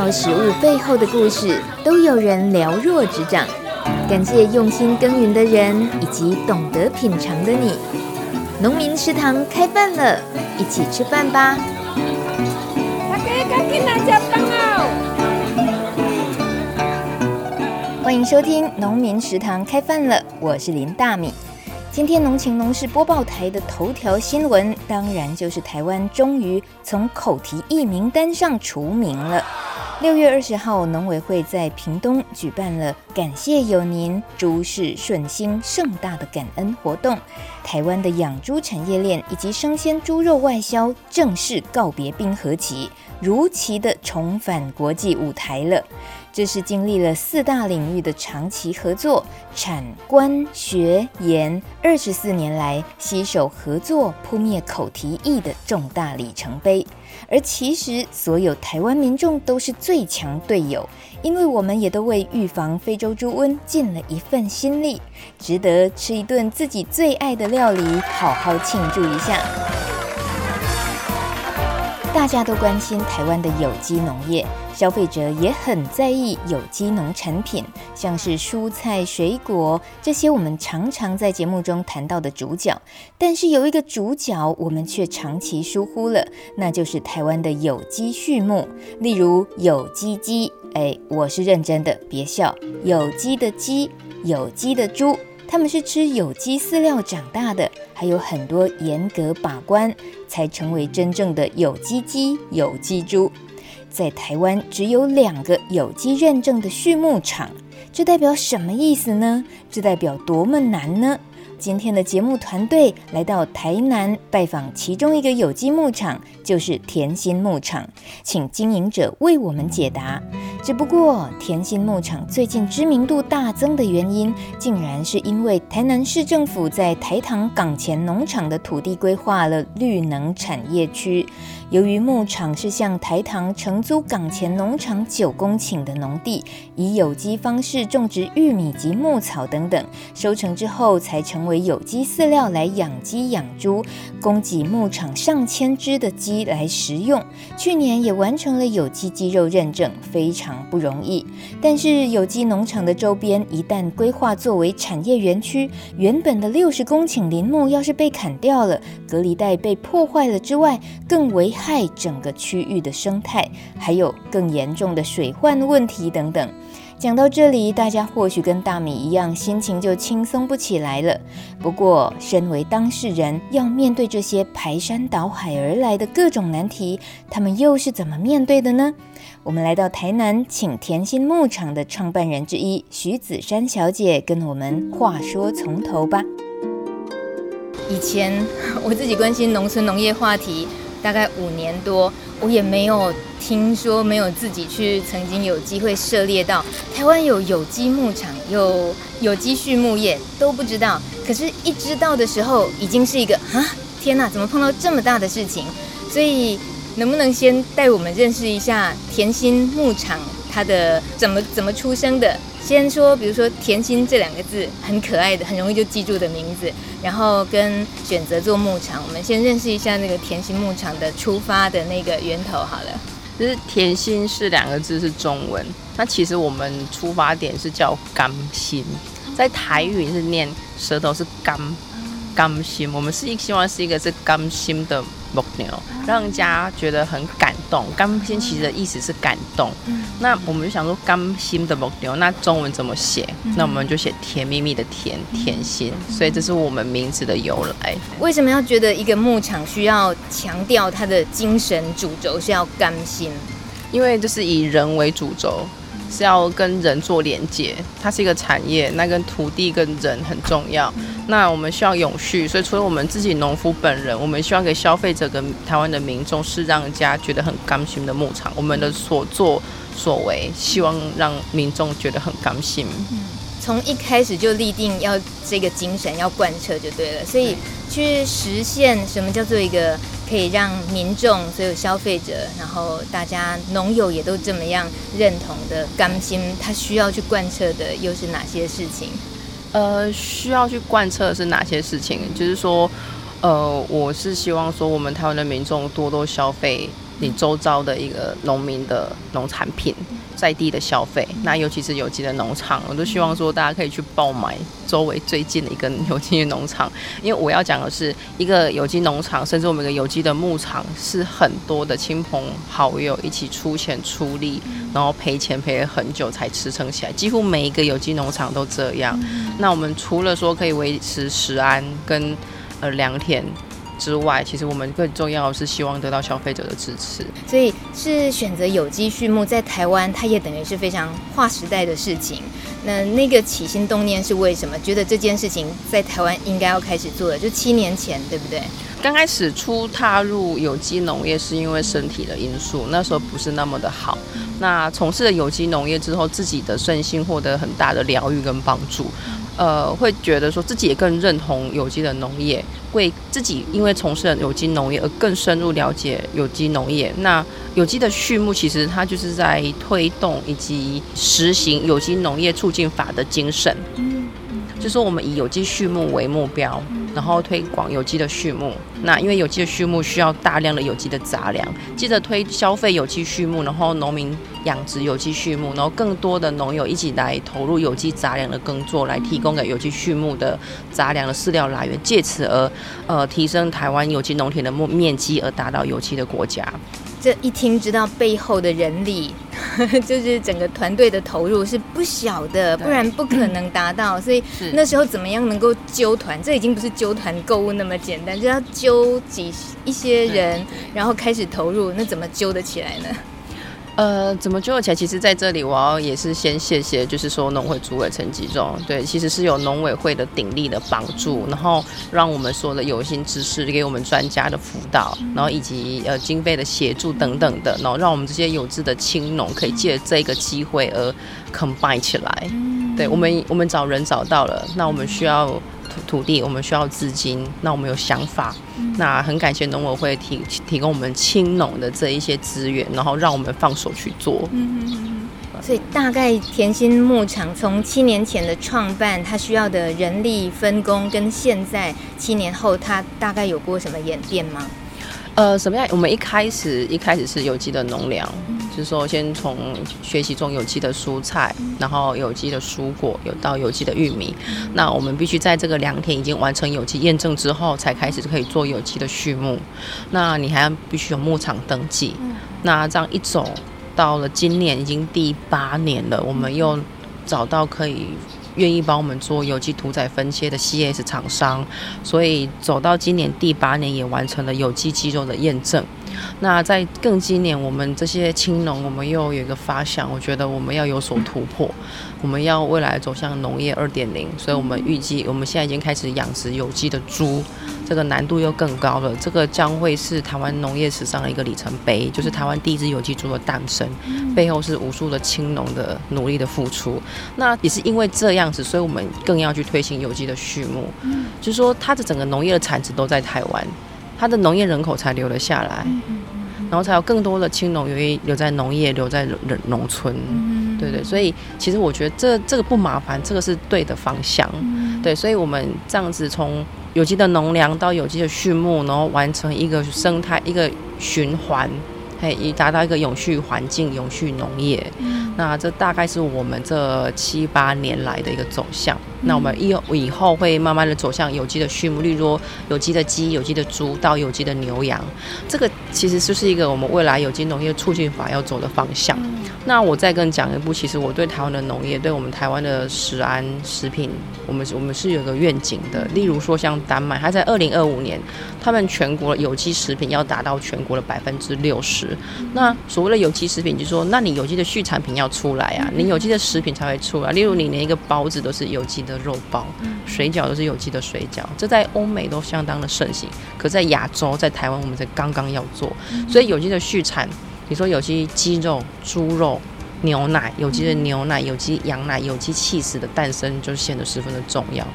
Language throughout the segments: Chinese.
道食物背后的故事，都有人了若指掌。感谢用心耕耘的人，以及懂得品尝的你。农民食堂开饭了，一起吃饭吧！大家赶紧来吃饭哦！欢迎收听农民食堂开饭了，我是林大米。今天农情农事播报台的头条新闻，当然就是台湾终于从口蹄疫名单上除名了。六月二十号，农委会在屏东举办了“感谢有您，猪事顺心”盛大的感恩活动。台湾的养猪产业链以及生鲜猪肉外销正式告别冰河期，如期的重返国际舞台了。这是经历了四大领域的长期合作，产官学研二十四年来携手合作扑灭口蹄疫的重大里程碑。而其实，所有台湾民众都是最强队友，因为我们也都为预防非洲猪瘟尽了一份心力，值得吃一顿自己最爱的料理，好好庆祝一下。大家都关心台湾的有机农业，消费者也很在意有机农产品，像是蔬菜、水果这些我们常常在节目中谈到的主角。但是有一个主角我们却长期疏忽了，那就是台湾的有机畜牧，例如有机鸡。哎，我是认真的，别笑。有机的鸡，有机的猪。他们是吃有机饲料长大的，还有很多严格把关，才成为真正的有机鸡、有机猪。在台湾只有两个有机认证的畜牧场，这代表什么意思呢？这代表多么难呢？今天的节目团队来到台南拜访其中一个有机牧场，就是甜心牧场，请经营者为我们解答。只不过甜心牧场最近知名度大增的原因，竟然是因为台南市政府在台糖港前农场的土地规划了绿能产业区。由于牧场是向台糖承租港前农场九公顷的农地，以有机方式种植玉米及牧草等等，收成之后才成为有机饲料来养鸡养猪，供给牧场上千只的鸡来食用。去年也完成了有机鸡肉认证，非常不容易。但是有机农场的周边一旦规划作为产业园区，原本的六十公顷林木要是被砍掉了，隔离带被破坏了之外，更为害整个区域的生态，还有更严重的水患问题等等。讲到这里，大家或许跟大米一样，心情就轻松不起来了。不过，身为当事人，要面对这些排山倒海而来的各种难题，他们又是怎么面对的呢？我们来到台南，请甜心牧场的创办人之一徐子珊小姐跟我们话说从头吧。以前 我自己关心农村农业话题。大概五年多，我也没有听说，没有自己去曾经有机会涉猎到台湾有有机牧场，有有机畜牧业都不知道。可是，一知道的时候，已经是一个啊，天哪，怎么碰到这么大的事情？所以，能不能先带我们认识一下甜心牧场，它的怎么怎么出生的？先说，比如说“甜心”这两个字，很可爱的，很容易就记住的名字。然后跟选择做牧场，我们先认识一下那个甜心牧场的出发的那个源头好了。就是“甜心”是两个字是中文，那其实我们出发点是叫“甘心”，在台语是念舌头是“甘”，甘心。我们是一希望是一个是甘心的。牧牛让人家觉得很感动。甘心其实的意思是感动。那我们就想说，甘心的牧牛，那中文怎么写？那我们就写甜蜜蜜的甜，甜心。所以这是我们名字的由来。为什么要觉得一个牧场需要强调它的精神主轴是要甘心？因为就是以人为主轴。是要跟人做连接，它是一个产业，那跟土地跟人很重要。那我们需要永续，所以除了我们自己农夫本人，我们希望给消费者跟台湾的民众是让人家觉得很甘心的牧场。我们的所作所为，希望让民众觉得很甘心。从一开始就立定要这个精神要贯彻就对了，所以去实现什么叫做一个可以让民众、所有消费者，然后大家农友也都这么样认同的甘心，他需要去贯彻的又是哪些事情？呃，需要去贯彻的是哪些事情？就是说，呃，我是希望说我们台湾的民众多多消费你周遭的一个农民的农产品。在地的消费，那尤其是有机的农场，我都希望说大家可以去爆买周围最近的一个有机的农场，因为我要讲的是一个有机农场，甚至我们一个有机的牧场，是很多的亲朋好友一起出钱出力，然后赔钱赔了很久才支撑起来，几乎每一个有机农场都这样。那我们除了说可以维持食安跟呃良田。之外，其实我们更重要的是希望得到消费者的支持，所以是选择有机畜牧，在台湾，它也等于是非常划时代的事情。那那个起心动念是为什么？觉得这件事情在台湾应该要开始做的，就七年前，对不对？刚开始初踏入有机农业是因为身体的因素，那时候不是那么的好。那从事了有机农业之后，自己的身心获得很大的疗愈跟帮助。呃，会觉得说自己也更认同有机的农业，为自己因为从事了有机农业而更深入了解有机农业。那有机的畜牧其实它就是在推动以及实行有机农业促进法的精神。嗯，就是说我们以有机畜牧为目标。然后推广有机的畜牧，那因为有机的畜牧需要大量的有机的杂粮，接着推消费有机畜牧，然后农民养殖有机畜牧，然后更多的农友一起来投入有机杂粮的耕作，来提供给有机畜牧的杂粮的饲料来源，借此而呃提升台湾有机农田的面面积，而达到有机的国家。这一听知道背后的人力，就是整个团队的投入是不小的，不然不可能达到。所以那时候怎么样能够揪团？这已经不是揪团购物那么简单，就要揪几一些人，然后开始投入。那怎么揪得起来呢？呃，怎么救起来？其实在这里，我要也是先谢谢，就是说农会主委陈吉仲，对，其实是有农委会的鼎力的帮助，然后让我们说的有心之士给我们专家的辅导，然后以及呃经费的协助等等的，然后让我们这些有志的青农可以借这个机会而 combine 起来。对，我们，我们找人找到了，那我们需要。土地，我们需要资金，那我们有想法，嗯、那很感谢农委会提提供我们青农的这一些资源，然后让我们放手去做。嗯嗯嗯。所以大概甜心牧场从七年前的创办，它需要的人力分工跟现在七年后，它大概有过什么演变吗？呃，什么样？我们一开始一开始是有机的农粮。嗯就是说，先从学习种有机的蔬菜，然后有机的蔬果，有到有机的玉米。那我们必须在这个良田已经完成有机验证之后，才开始可以做有机的畜牧。那你还要必须有牧场登记。那这样一走到了今年已经第八年了，我们又找到可以愿意帮我们做有机屠宰分切的 CS 厂商，所以走到今年第八年也完成了有机鸡肉的验证。那在更今年，我们这些青农，我们又有一个发想，我觉得我们要有所突破，我们要未来走向农业二点零，所以我们预计我们现在已经开始养殖有机的猪，这个难度又更高了，这个将会是台湾农业史上的一个里程碑，就是台湾第一只有机猪的诞生，背后是无数的青农的努力的付出。那也是因为这样子，所以我们更要去推行有机的畜牧，就是说它的整个农业的产值都在台湾。它的农业人口才留了下来，然后才有更多的青农愿意留在农业，留在农村，对对，所以其实我觉得这这个不麻烦，这个是对的方向，对，所以我们这样子从有机的农粮到有机的畜牧，然后完成一个生态一个循环。嘿以达到一个永续环境、永续农业。嗯，那这大概是我们这七八年来的一个走向。嗯，那我们以后以后会慢慢的走向有机的畜牧，例如有机的鸡、有机的猪到有机的牛羊。这个其实就是一个我们未来有机农业促进法要走的方向。嗯，那我再更讲一步，其实我对台湾的农业，对我们台湾的食安食品，我们我们是有个愿景的。例如说像丹麦，它在二零二五年，他们全国有机食品要达到全国的百分之六十。那所谓的有机食品，就是说，那你有机的畜产品要出来啊，你有机的食品才会出来。例如，你连一个包子都是有机的肉包，水饺都是有机的水饺，这在欧美都相当的盛行。可在亚洲，在台湾，我们才刚刚要做。所以，有机的畜产，你说有机鸡肉、猪肉、牛奶、有机的牛奶、有机羊奶、有机气死的诞生，就显得十分的重要。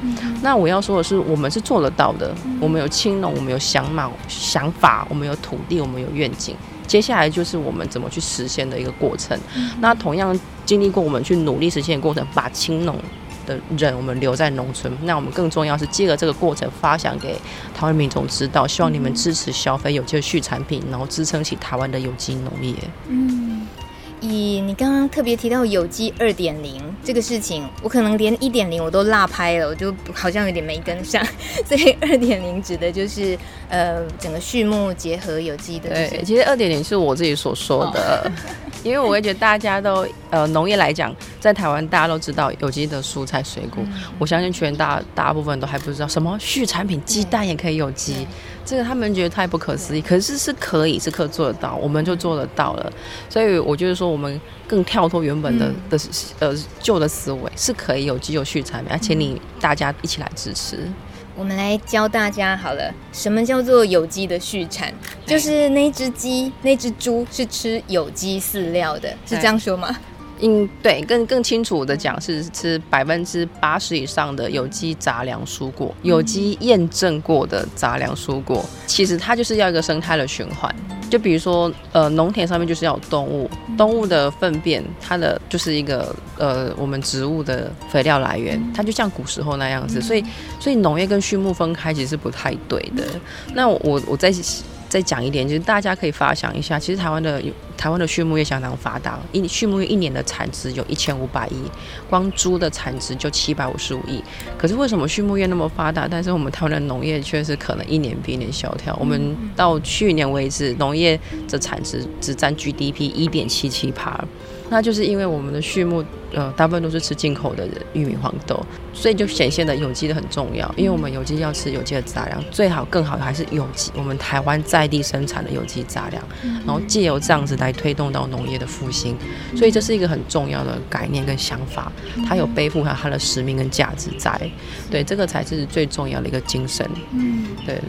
那我要说的是，我们是做得到的。我们有青农，我们有想法，想法，我们有土地，我们有愿景。接下来就是我们怎么去实现的一个过程。嗯、那同样经历过我们去努力实现的过程，把青农的人，我们留在农村。那我们更重要是借着这个过程发想给台湾民众知道，希望你们支持消费有机的畜产品，然后支撑起台湾的有机农业。嗯。以你刚刚特别提到有机二点零这个事情，我可能连一点零我都落拍了，我就好像有点没跟上。所以二点零指的就是呃整个畜牧结合有机的。对，其实二点零是我自己所说的，哦、因为我会觉得大家都呃农业来讲，在台湾大家都知道有机的蔬菜水果，嗯、我相信全大大部分都还不知道什么畜产品，鸡蛋也可以有机。这个他们觉得太不可思议，可是是可以，是可做得到，我们就做得到了。所以我就是说，我们更跳脱原本的的呃旧的思维，是可以有机有续产品，而且你大家一起来支持。我们来教大家好了，什么叫做有机的畜产？就是那只鸡、那只猪是吃有机饲料的，是这样说吗？嗯，对，更更清楚的讲是吃百分之八十以上的有机杂粮蔬果，有机验证过的杂粮蔬果，其实它就是要一个生态的循环。就比如说，呃，农田上面就是要有动物，动物的粪便，它的就是一个呃我们植物的肥料来源，它就像古时候那样子。所以，所以农业跟畜牧分开其实是不太对的。那我我在。再讲一点，就是大家可以发想一下，其实台湾的台湾的畜牧业相当发达，一畜牧业一年的产值有一千五百亿，光猪的产值就七百五十五亿。可是为什么畜牧业那么发达，但是我们台湾的农业却是可能一年比一年萧条？我们到去年为止，农业的产值只占 GDP 一点七七趴。那就是因为我们的畜牧，呃，大部分都是吃进口的玉米、黄豆，所以就显现的有机的很重要。因为我们有机要吃有机的杂粮，最好更好的还是有机，我们台湾在地生产的有机杂粮，然后借由这样子来推动到农业的复兴。所以这是一个很重要的概念跟想法，它有背负它它的使命跟价值在，对，这个才是最重要的一个精神。嗯，对。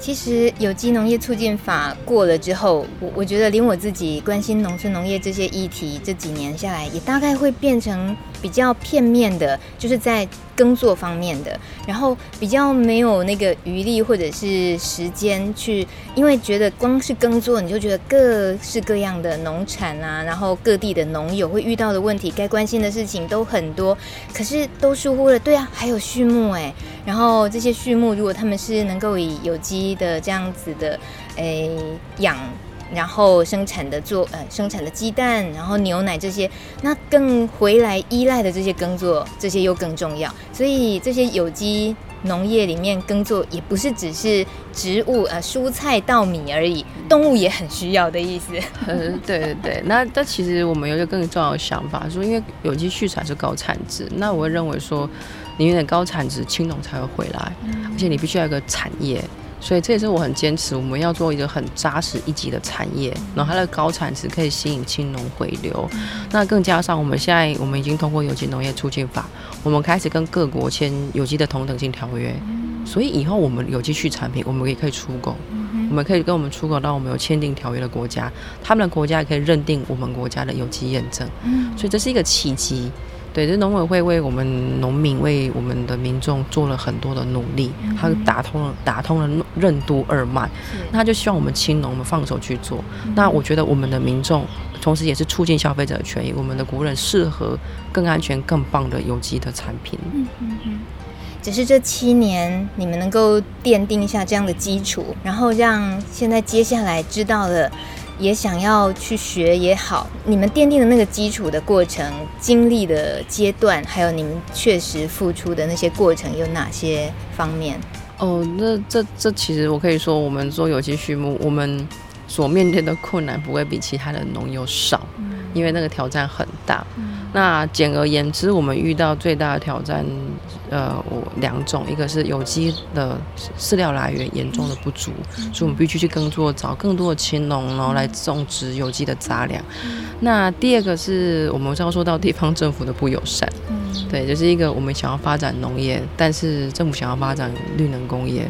其实有机农业促进法过了之后，我我觉得连我自己关心农村农业这些议题，这几年下来也大概会变成比较片面的，就是在耕作方面的，然后比较没有那个余力或者是时间去，因为觉得光是耕作你就觉得各式各样的农产啊，然后各地的农友会遇到的问题，该关心的事情都很多，可是都疏忽了。对啊，还有畜牧哎，然后这些畜牧如果他们是能够以有机的这样子的，诶养，然后生产的做呃生产的鸡蛋，然后牛奶这些，那更回来依赖的这些耕作，这些又更重要。所以这些有机农业里面耕作也不是只是植物呃蔬菜稻米而已，动物也很需要的意思。嗯，对对对。那但其实我们有一个更重要的想法，说因为有机畜产是高产值，那我会认为说你有点高产值，青农才会回来，而且你必须要有一个产业。所以这也是我很坚持，我们要做一个很扎实一级的产业，然后它的高产值可以吸引青农回流。那更加上我们现在我们已经通过有机农业促进法，我们开始跟各国签有机的同等性条约，所以以后我们有机畜产品我们也可以出口，我们可以跟我们出口到我们有签订条约的国家，他们的国家也可以认定我们国家的有机验证。所以这是一个契机。对，这农委会为我们农民、为我们的民众做了很多的努力，他打通了打通了任督二脉，那他就希望我们青农们放手去做。那我觉得我们的民众，同时也是促进消费者的权益，我们的国人适合更安全、更棒的有机的产品。嗯嗯嗯。只是这七年你们能够奠定一下这样的基础，然后让现在接下来知道了。也想要去学也好，你们奠定的那个基础的过程、经历的阶段，还有你们确实付出的那些过程有哪些方面？哦，那这这其实我可以说，我们做有机畜牧，我们所面对的困难不会比其他的农友少，嗯、因为那个挑战很大。嗯那简而言之，我们遇到最大的挑战，呃，我两种，一个是有机的饲料来源严重的不足，所以我们必须去耕作，找更多的青农，然后来种植有机的杂粮。那第二个是我们刚刚说到地方政府的不友善，对，就是一个我们想要发展农业，但是政府想要发展绿能工业。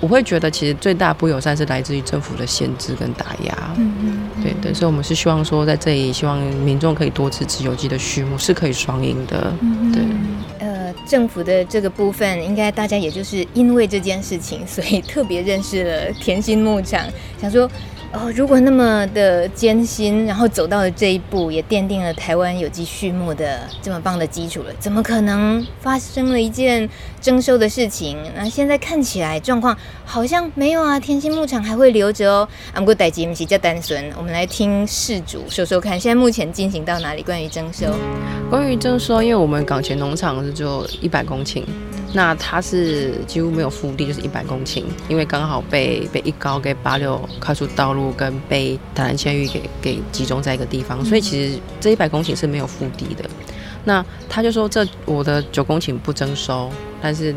我会觉得，其实最大不友善是来自于政府的限制跟打压。嗯嗯，对对，所以我们是希望说，在这里希望民众可以多支持有机的畜牧，是可以双赢的。嗯，对。政府的这个部分，应该大家也就是因为这件事情，所以特别认识了甜心牧场，想说。哦，如果那么的艰辛，然后走到了这一步，也奠定了台湾有机畜牧的这么棒的基础了，怎么可能发生了一件征收的事情？那现在看起来状况好像没有啊，天心牧场还会留着哦。阿姆哥代吉姆西叫单纯，我们来听事主说说看，现在目前进行到哪里？关于征收，关于征收，因为我们港前农场是就一百公顷。那它是几乎没有腹地，就是一百公顷，因为刚好被被一高给八六快速道路跟被台南监狱给给集中在一个地方，所以其实这一百公顷是没有腹地的。那他就说这我的九公顷不征收，但是。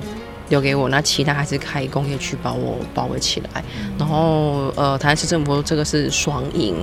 留给我，那其他还是开工业区把我包围起来。然后，呃，台南市政府说这个是双赢，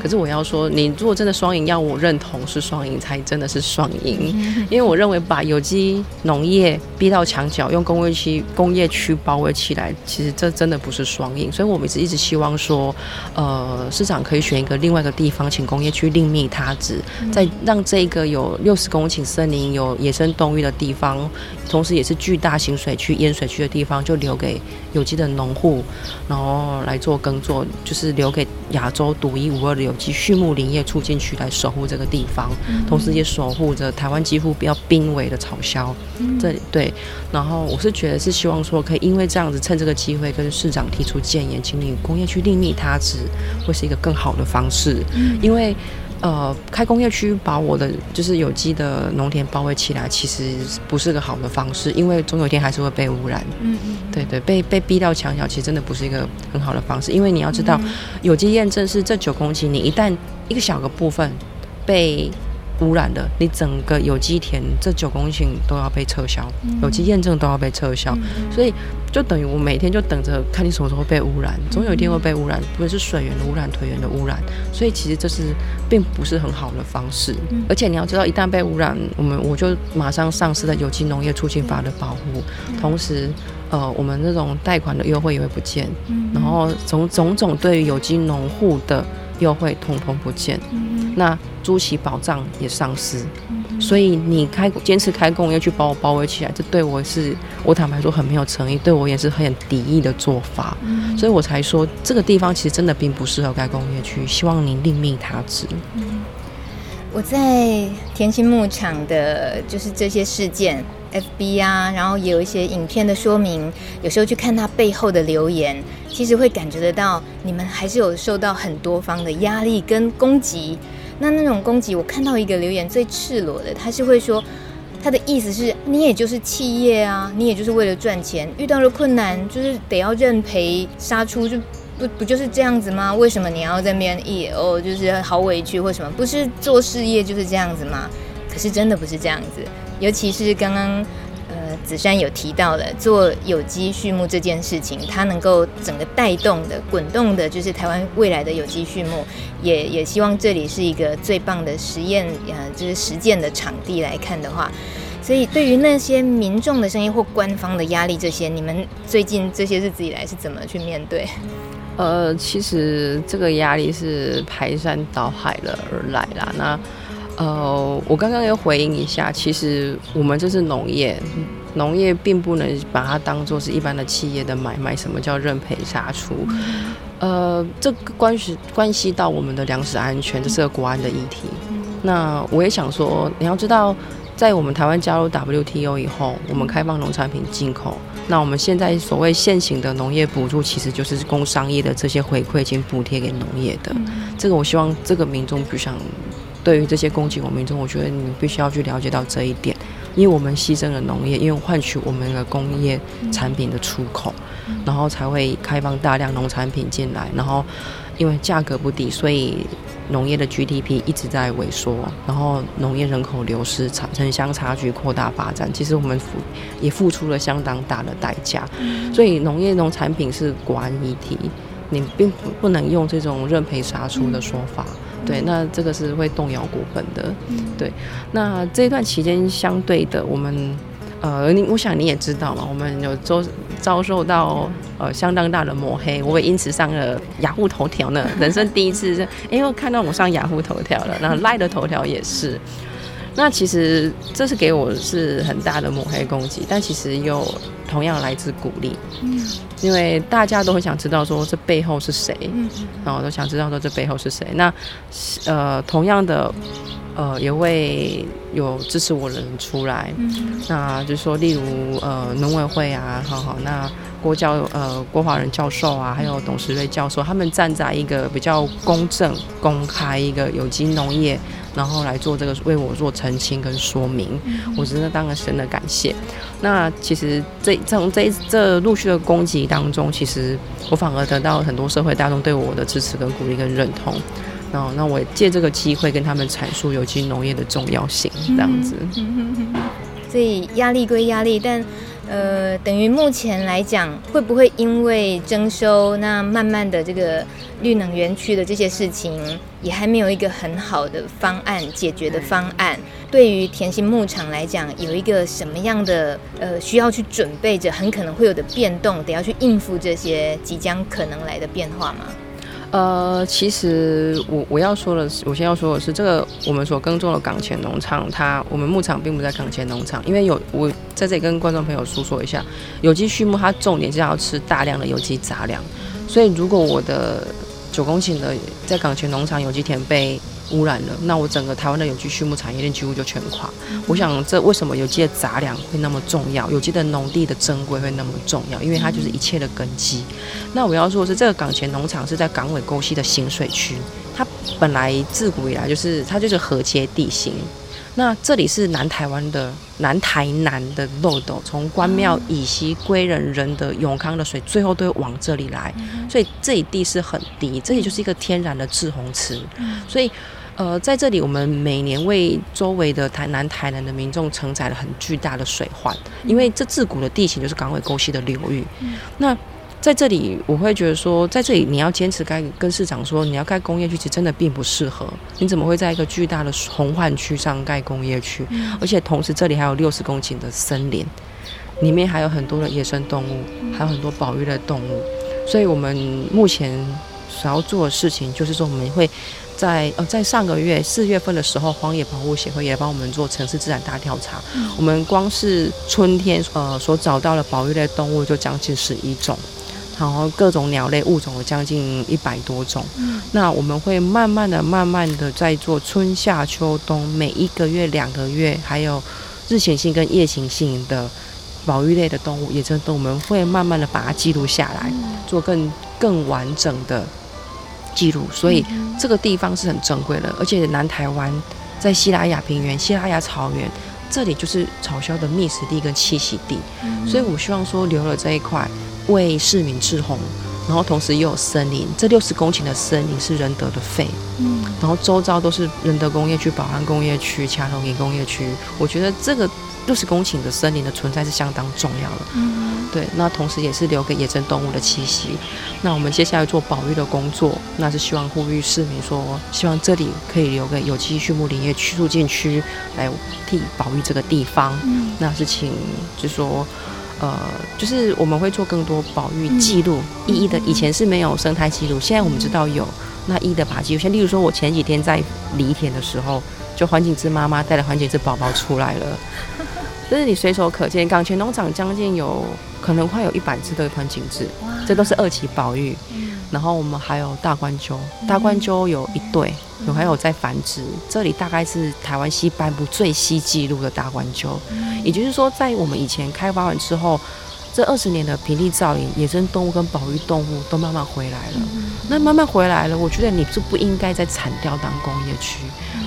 可是我要说，你如果真的双赢，要我认同是双赢，才真的是双赢。因为我认为把有机农业逼到墙角，用工业区工业区包围起来，其实这真的不是双赢。所以我们一直一直希望说，呃，市长可以选一个另外一个地方，请工业区另觅他职，再让这个有六十公顷森林、有野生动物的地方，同时也是巨大型水。去淹水区的地方就留给有机的农户，然后来做耕作，就是留给亚洲独一无二的有机畜牧林业促进区来守护这个地方，嗯、同时也守护着台湾几乎比较濒危的草鸮。嗯、这里对，然后我是觉得是希望说可以因为这样子趁这个机会跟市长提出建言，请你工业区另觅他职，会是一个更好的方式，嗯、因为。呃，开工业区把我的就是有机的农田包围起来，其实不是个好的方式，因为总有一天还是会被污染。嗯嗯，对对，被被逼到墙角，其实真的不是一个很好的方式，因为你要知道，有机验证是这九公顷，你一旦一个小个部分被。污染的，你整个有机田这九公顷都要被撤销，有机验证都要被撤销，所以就等于我每天就等着看你什么时候被污染，总有一天会被污染，不论是水源的污染、腿源的污染，所以其实这是并不是很好的方式。而且你要知道，一旦被污染，我们我就马上丧失了有机农业促进法的保护，同时呃，我们那种贷款的优惠也会不见，然后种种种对于有机农户的优惠通通不见，那。租期保障也丧失，所以你开坚持开工业去把我包围起来，这对我是我坦白说很没有诚意，对我也是很敌意的做法，所以我才说这个地方其实真的并不适合开工业区，希望您另觅他职。我在田心牧场的，就是这些事件，FB 啊，然后也有一些影片的说明，有时候去看他背后的留言，其实会感觉得到你们还是有受到很多方的压力跟攻击。那那种攻击，我看到一个留言最赤裸的，他是会说，他的意思是你也就是企业啊，你也就是为了赚钱，遇到了困难就是得要认赔杀出，就不不就是这样子吗？为什么你要在那边一哦，就是好委屈或什么？不是做事业就是这样子吗？可是真的不是这样子，尤其是刚刚。子珊有提到的做有机畜牧这件事情，它能够整个带动的、滚动的，就是台湾未来的有机畜牧，也也希望这里是一个最棒的实验，呃，就是实践的场地来看的话，所以对于那些民众的声音或官方的压力，这些你们最近这些日子以来是怎么去面对？呃，其实这个压力是排山倒海了而来啦。那呃，我刚刚要回应一下，其实我们这是农业。农业并不能把它当做是一般的企业的买卖。什么叫认赔杀出？呃，这个关系关系到我们的粮食安全，这是个国安的议题。那我也想说，你要知道，在我们台湾加入 WTO 以后，我们开放农产品进口。那我们现在所谓现行的农业补助，其实就是工商业的这些回馈金补贴给农业的。这个我希望这个民众不想对于这些攻击我民众，我觉得你必须要去了解到这一点。因为我们牺牲了农业，因为换取我们的工业产品的出口，然后才会开放大量农产品进来，然后因为价格不低，所以农业的 GDP 一直在萎缩，然后农业人口流失，城乡差距扩大发展，其实我们付也付出了相当大的代价，所以农业农产品是国安议题，你并不能用这种认赔杀出的说法。对，那这个是会动摇股本的。对，那这一段期间相对的，我们呃，你我想你也知道嘛，我们有遭遭受到呃相当大的抹黑，我也因此上了雅虎头条呢，人生第一次，因为看到我上雅虎头条了，然后赖的头条也是。那其实这是给我是很大的抹黑攻击，但其实又同样来自鼓励。嗯，因为大家都很想知道说这背后是谁，嗯，然后都想知道说这背后是谁。那呃，同样的。呃，也会有支持我的人出来，嗯、那就是说，例如呃，农委会啊，好好，那郭教呃郭华仁教授啊，还有董时瑞教授，他们站在一个比较公正、公开一个有机农业，然后来做这个为我做澄清跟说明，嗯、我真的当然深的感谢。那其实这从这这陆续的攻击当中，其实我反而得到很多社会大众对我的支持跟鼓励跟认同。哦，那我借这个机会跟他们阐述有机农业的重要性，这样子。所以压力归压力，但呃，等于目前来讲，会不会因为征收，那慢慢的这个绿能园区的这些事情，也还没有一个很好的方案解决的方案？对于田心牧场来讲，有一个什么样的呃需要去准备着，很可能会有的变动，得要去应付这些即将可能来的变化吗？呃，其实我我要说的是，我先要说的是，这个我们所耕种的港前农场，它我们牧场并不在港前农场，因为有我在这里跟观众朋友诉说一下，有机畜牧它重点是要吃大量的有机杂粮，所以如果我的九公顷的在港前农场有机田被污染了，那我整个台湾的有机畜牧产业链几乎就全垮。我想，这为什么有机的杂粮会那么重要？有机的农地的珍贵会那么重要？因为它就是一切的根基。那我要说的是，这个港前农场是在港尾沟溪的行水区，它本来自古以来就是它就是河阶地形。那这里是南台湾的南台南的漏斗，从关庙以西归仁仁的永康的水，最后都会往这里来，所以这里地势很低，这里就是一个天然的滞洪池，所以。呃，在这里，我们每年为周围的台南、台南的民众承载了很巨大的水患，因为这自古的地形就是港尾沟溪的流域。那在这里，我会觉得说，在这里你要坚持盖，跟市长说你要盖工业区，其实真的并不适合。你怎么会在一个巨大的洪患区上盖工业区？而且同时这里还有六十公顷的森林，里面还有很多的野生动物，还有很多保育的动物。所以我们目前所要做的事情，就是说我们会。在呃，在上个月四月份的时候，荒野保护协会也帮我们做城市自然大调查。嗯、我们光是春天呃所找到的保育类动物就将近十一种，然后各种鸟类物种有将近一百多种。嗯、那我们会慢慢的、慢慢的在做春夏秋冬每一个月、两个月，还有日行性跟夜行性的保育类的动物，野生动物，我们会慢慢的把它记录下来，嗯、做更更完整的。记录，所以这个地方是很珍贵的，而且南台湾在西拉雅平原、西拉雅草原，这里就是草鸮的觅食地跟栖息地，所以我希望说留了这一块为市民滞洪，然后同时又有森林，这六十公顷的森林是仁德的肺，嗯。然后周遭都是仁德工业区、宝安工业区、卡头营工业区，我觉得这个。六十公顷的森林的存在是相当重要的，嗯，对，那同时也是留给野生动物的栖息。那我们接下来做保育的工作，那是希望呼吁市民说，希望这里可以留给有机畜牧林业区促进区来替保育这个地方。嗯，那是请就说，呃，就是我们会做更多保育记录，一一的以前是没有生态记录，现在我们知道有，那一的把记录。像例如说，我前几天在犁田的时候，就环境之妈妈带了环境之宝宝出来了。这是你随手可见，港前农场将近有可能快有一百只的环境雉，哇这都是二级保育。嗯、然后我们还有大冠鸠，大冠鸠有一对，有、嗯、还有在繁殖。这里大概是台湾西半部最西记录的大冠鸠，嗯、也就是说，在我们以前开发完之后，这二十年的平地造林，野生动物跟保育动物都慢慢回来了。嗯、那慢慢回来了，我觉得你就不应该再铲掉当工业区。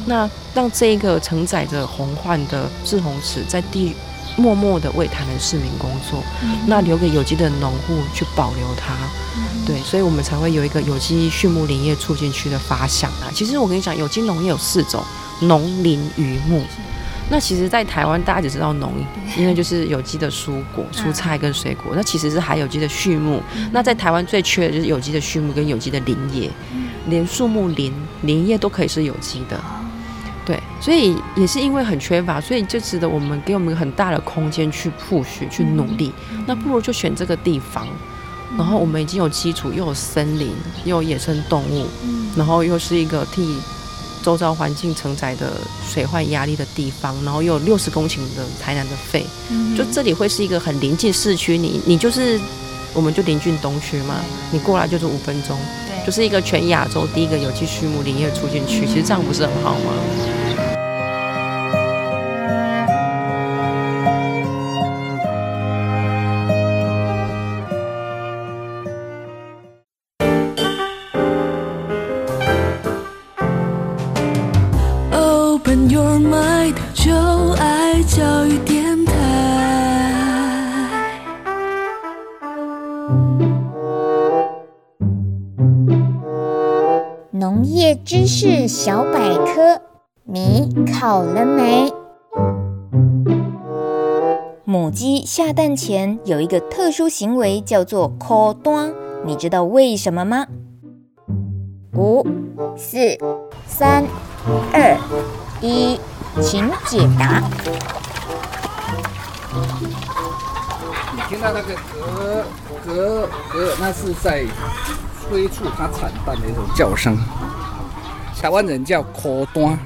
那让这一个承载着洪患的滞洪池在地默默的为台南市民工作，嗯、那留给有机的农户去保留它，嗯、对，所以我们才会有一个有机畜牧林业促进区的发想啊。其实我跟你讲，有机农业有四种：农林渔牧。那其实，在台湾大家只知道农，因为就是有机的蔬果、蔬菜跟水果。那其实是还有机的畜牧。嗯、那在台湾最缺的就是有机的畜牧跟有机的林业，嗯、连树木林林业都可以是有机的。对，所以也是因为很缺乏，所以就值得我们给我们很大的空间去 push 去努力。嗯、那不如就选这个地方，嗯、然后我们已经有基础，又有森林，又有野生动物，嗯、然后又是一个替周遭环境承载的水患压力的地方，然后又有六十公顷的台南的肺，嗯、就这里会是一个很临近市区，你你就是我们就临近东区嘛，你过来就是五分钟，对，就是一个全亚洲第一个有机畜牧林业促进区，其实这样不是很好吗？知识小百科，你考了没？母鸡下蛋前有一个特殊行为，叫做烤蛋，你知道为什么吗？五、四、三、二、一，请解答。你听到那个咯咯咯，那是在催促它产蛋的一种叫声。台湾人叫烤蛋，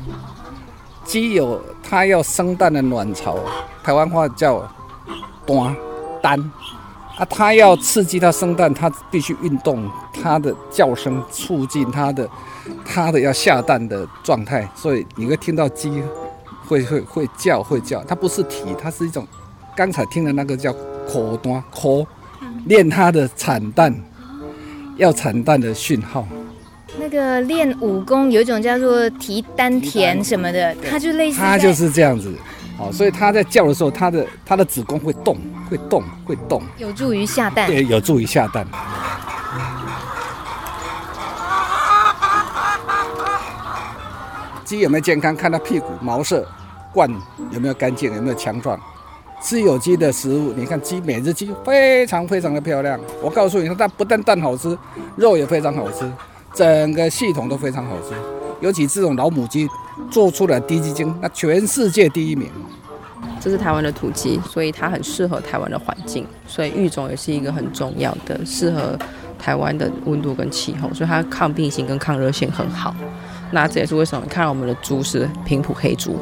鸡有它要生蛋的卵巢，台湾话叫蛋蛋啊，它要刺激它生蛋，它必须运动，它的叫声促进它的它的要下蛋的状态，所以你会听到鸡会会会叫会叫，它不是啼，它是一种刚才听的那个叫烤蛋烤，练它的产蛋要产蛋的讯号。那个练武功有一种叫做提丹田什么的，它就类似。它就是这样子，哦，所以它在叫的时候，它的它的子宫会动，会动，会动，有助于下蛋。对，有助于下蛋。鸡有没有健康？看它屁股毛色、冠有没有干净，有没有强壮。吃有机的食物，你看鸡，每只鸡非常非常的漂亮。我告诉你，它不但蛋好吃，肉也非常好吃。整个系统都非常好吃，尤其这种老母鸡做出来滴鸡精，那全世界第一名。这是台湾的土鸡，所以它很适合台湾的环境，所以育种也是一个很重要的，适合台湾的温度跟气候，所以它抗病性跟抗热性很好。那这也是为什么看到我们的猪是平埔黑猪，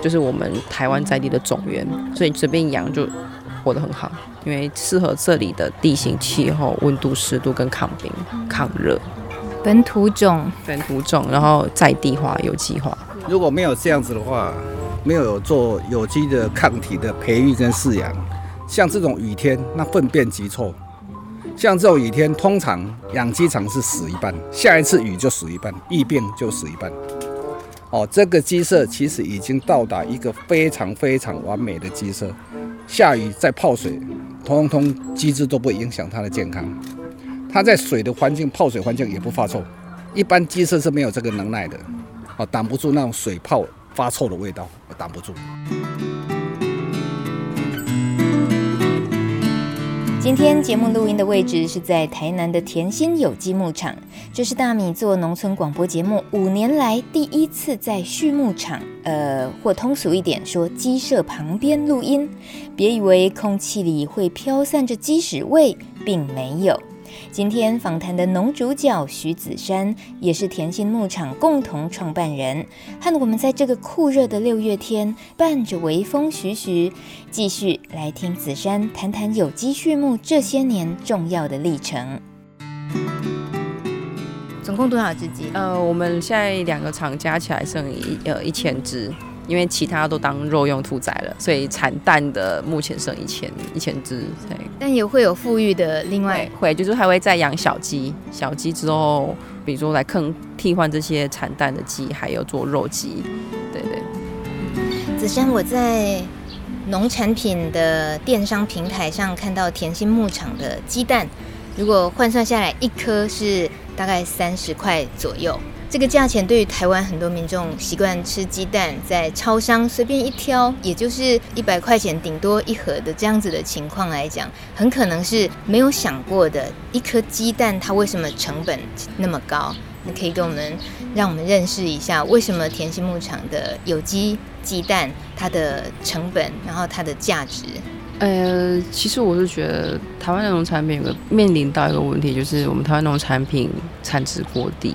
就是我们台湾在地的种源，所以随便养就活得很好，因为适合这里的地形、气候、温度、湿度跟抗病、抗热。本土种，本土种，然后在地化、有机化。如果没有这样子的话，没有做有机的抗体的培育跟饲养，像这种雨天，那粪便极臭。像这种雨天，通常养鸡场是死一半，下一次雨就死一半，疫病就死一半。哦，这个鸡舍其实已经到达一个非常非常完美的鸡舍，下雨再泡水，通通鸡只都不会影响它的健康。它在水的环境，泡水环境也不发臭，一般鸡舍是没有这个能耐的，哦，挡不住那种水泡发臭的味道，挡不住。今天节目录音的位置是在台南的甜心有机牧场，这是大米做农村广播节目五年来第一次在畜牧场，呃，或通俗一点说，鸡舍旁边录音。别以为空气里会飘散着鸡屎味，并没有。今天访谈的农主角徐子珊，也是甜心牧场共同创办人，和我们在这个酷热的六月天，伴着微风徐徐，继续来听子珊谈谈有机畜牧这些年重要的历程。总共多少只鸡？呃，我们现在两个厂加起来剩一呃一千只。因为其他都当肉用屠宰了，所以产蛋的目前剩一千一千只。对，但也会有富裕的，另外会就是还会再养小鸡，小鸡之后，比如说来坑替换这些产蛋的鸡，还有做肉鸡。对对。子珊，我在农产品的电商平台上看到甜心牧场的鸡蛋，如果换算下来，一颗是大概三十块左右。这个价钱对于台湾很多民众习惯吃鸡蛋，在超商随便一挑，也就是一百块钱顶多一盒的这样子的情况来讲，很可能是没有想过的。一颗鸡蛋它为什么成本那么高？你可以跟我们让我们认识一下，为什么甜心牧场的有机鸡蛋它的成本，然后它的价值？呃，其实我是觉得台湾的农产品有个面临到一个问题，就是我们台湾农产品产值过低。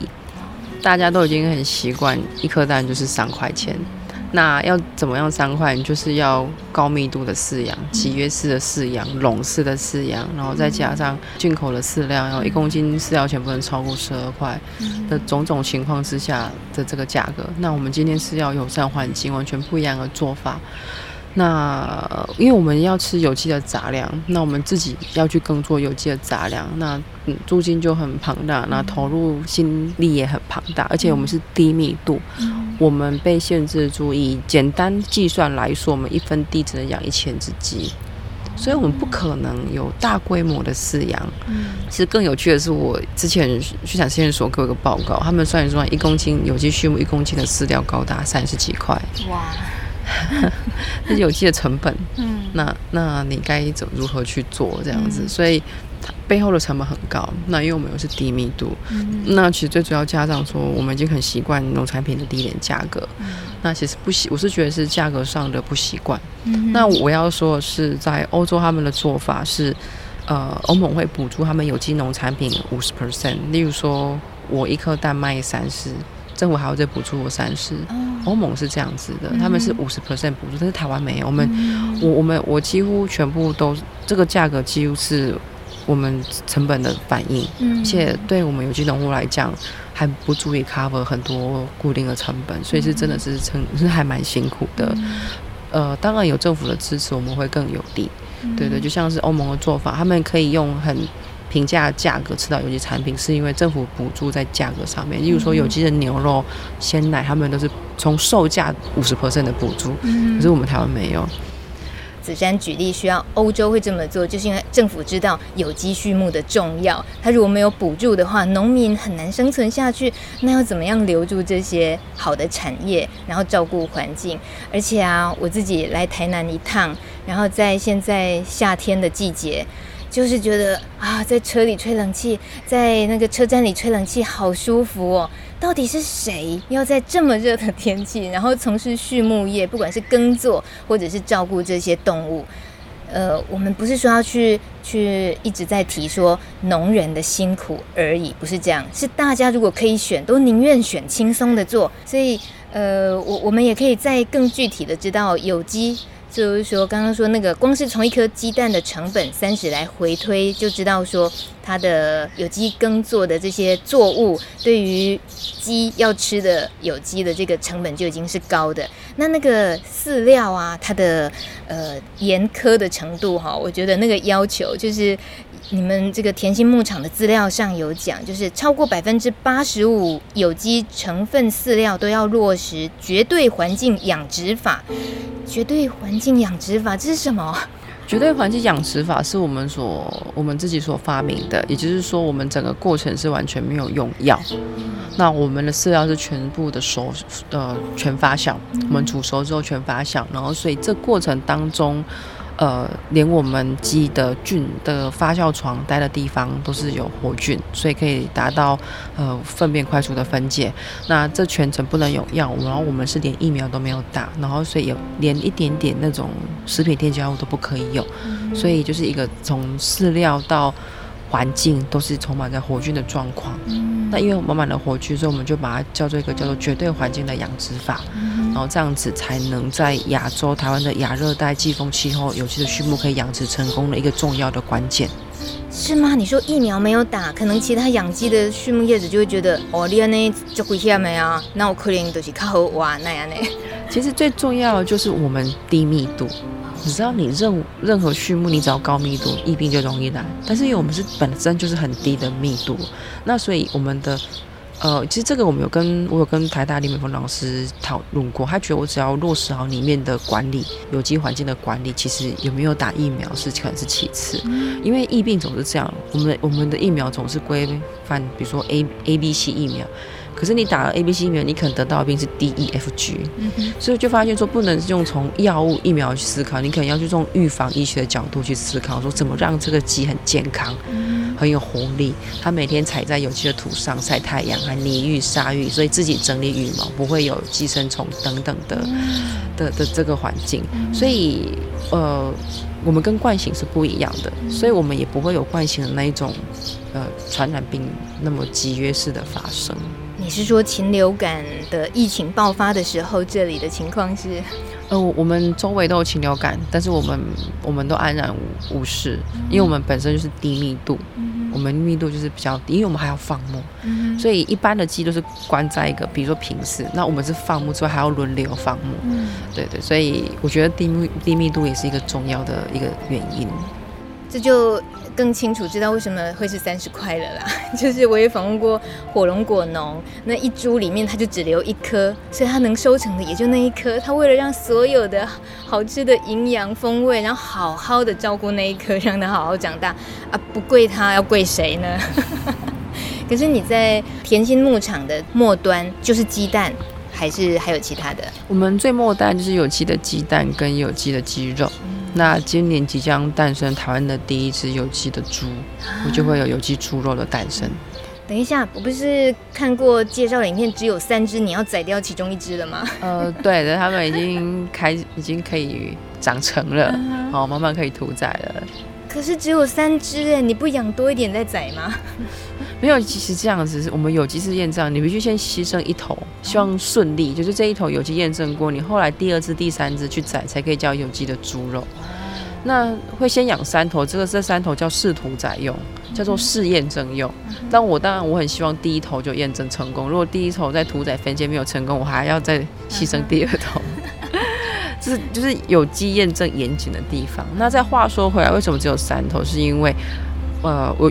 大家都已经很习惯一颗蛋就是三块钱。那要怎么样三块？你就是要高密度的饲养，集约式的饲养，笼式的饲养，然后再加上进口的饲料，然后一公斤饲料钱不能超过十二块的种种情况之下的这个价格。那我们今天是要友善环境，完全不一样的做法。那因为我们要吃有机的杂粮，那我们自己要去耕作有机的杂粮，那嗯租金就很庞大，那投入心力也很庞大，而且我们是低密度，我们被限制住。以简单计算来说，我们一分地只能养一千只鸡，所以我们不可能有大规模的饲养。其实更有趣的是，我之前畜产实验所给我一个报告，他们算一算，一公斤有机畜牧一公斤的饲料高达三十几块。哇！这 是有机的成本，嗯，那那你该怎么如何去做这样子？嗯、所以它背后的成本很高。那因为我们又是低密度，嗯、那其实最主要家长说，我们已经很习惯农产品的低廉价格。嗯、那其实不习，我是觉得是价格上的不习惯。嗯、那我要说的是，在欧洲他们的做法是，呃，欧盟会补助他们有机农产品五十 percent。例如说，我一颗蛋卖三十。政府还要再补助我三十，欧盟是这样子的，他们是五十 percent 补助，但是台湾没有。我们，我我们我几乎全部都这个价格几乎是我们成本的反应，而且对我们有机农户来讲还不足以 cover 很多固定的成本，所以是真的是成是还蛮辛苦的。呃，当然有政府的支持，我们会更有利。对对，就像是欧盟的做法，他们可以用很。平价价格吃到有机产品，是因为政府补助在价格上面。例如说，有机的牛肉、鲜奶，他们都是从售价五十 percent 的补助，可是我们台湾没有。子珊举例，需要欧洲会这么做，就是因为政府知道有机畜牧的重要。他如果没有补助的话，农民很难生存下去。那要怎么样留住这些好的产业，然后照顾环境？而且啊，我自己来台南一趟，然后在现在夏天的季节。就是觉得啊，在车里吹冷气，在那个车站里吹冷气，好舒服哦。到底是谁要在这么热的天气，然后从事畜牧业，不管是耕作或者是照顾这些动物？呃，我们不是说要去去一直在提说农人的辛苦而已，不是这样。是大家如果可以选，都宁愿选轻松的做。所以，呃，我我们也可以再更具体的知道有机。就是说，刚刚说那个，光是从一颗鸡蛋的成本三十来回推，就知道说它的有机耕作的这些作物，对于鸡要吃的有机的这个成本就已经是高的。那那个饲料啊，它的呃严苛的程度哈，我觉得那个要求就是。你们这个甜心牧场的资料上有讲，就是超过百分之八十五有机成分饲料都要落实绝对环境养殖法。绝对环境养殖法，这是什么？绝对环境养殖法是我们所我们自己所发明的，也就是说，我们整个过程是完全没有用药。那我们的饲料是全部的熟呃全发酵，我们煮熟之后全发酵，然后所以这过程当中。呃，连我们鸡的菌的发酵床待的地方都是有活菌，所以可以达到呃粪便快速的分解。那这全程不能有药物，然后我们是连疫苗都没有打，然后所以有连一点点那种食品添加物都不可以有，所以就是一个从饲料到。环境都是充满着活菌的状况，嗯、那因为满满的活菌，所以我们就把它叫做一个叫做绝对环境的养殖法，嗯、然后这样子才能在亚洲台湾的亚热带季风气候尤其是畜牧可以养殖成功的一个重要的关键。是吗？你说疫苗没有打，可能其他养鸡的畜牧业者就会觉得哦，你安尼就危险没啊？那我可能就是靠好哇那样呢。其实最重要的就是我们低密度。你知道，你任任何畜牧，你只要高密度，疫病就容易来。但是因为我们是本身就是很低的密度，那所以我们的呃，其实这个我们有跟我有跟台大李美凤老师讨论过，他觉得我只要落实好里面的管理，有机环境的管理，其实有没有打疫苗是可能是其次，因为疫病总是这样，我们我们的疫苗总是规范，比如说 A A B C 疫苗。可是你打了 A、B、C 疫苗，你可能得到的病是 D、E、F、G，所以就发现说不能用从药物疫苗去思考，你可能要去从预防医学的角度去思考，说怎么让这个鸡很健康，嗯、很有活力，它每天踩在有机的土上晒太阳，还泥浴、沙浴，所以自己整理羽毛，不会有寄生虫等等的、嗯、的的这个环境，所以呃，我们跟惯性是不一样的，所以我们也不会有惯性的那一种呃传染病那么集约式的发生。你是说禽流感的疫情爆发的时候，这里的情况是？呃，我们周围都有禽流感，但是我们我们都安然无无事，因为我们本身就是低密度，我们密度就是比较低，因为我们还要放牧，所以一般的鸡都是关在一个，比如说平时，那我们是放牧之外还要轮流放牧，对对，所以我觉得低密低密度也是一个重要的一个原因。这就更清楚知道为什么会是三十块了啦。就是我也访问过火龙果农，那一株里面它就只留一颗，所以它能收成的也就那一颗。它为了让所有的好吃的营养风味，然后好好的照顾那一颗，让它好好长大啊，不贵它要贵谁呢？可是你在甜心牧场的末端，就是鸡蛋，还是还有其他的？我们最末端就是有机的鸡蛋跟有机的鸡肉。那今年即将诞生台湾的第一只有机的猪，我就会有有机猪肉的诞生。等一下，我不是看过介绍的影片，只有三只，你要宰掉其中一只了吗？呃，对的，他们已经开，已经可以长成了，好，慢慢可以屠宰了。可是只有三只哎，你不养多一点再宰吗？没有，其实这样子是我们有机是验证，你必须先牺牲一头，希望顺利，就是这一头有机验证过，你后来第二只、第三只去宰，才可以叫有机的猪肉。那会先养三头，这个这三头叫试屠宰用，叫做试验证用。但我当然我很希望第一头就验证成功，如果第一头在屠宰分界没有成功，我还要再牺牲第二头。这是就是有机验证严谨的地方。那再话说回来，为什么只有三头？是因为，呃，我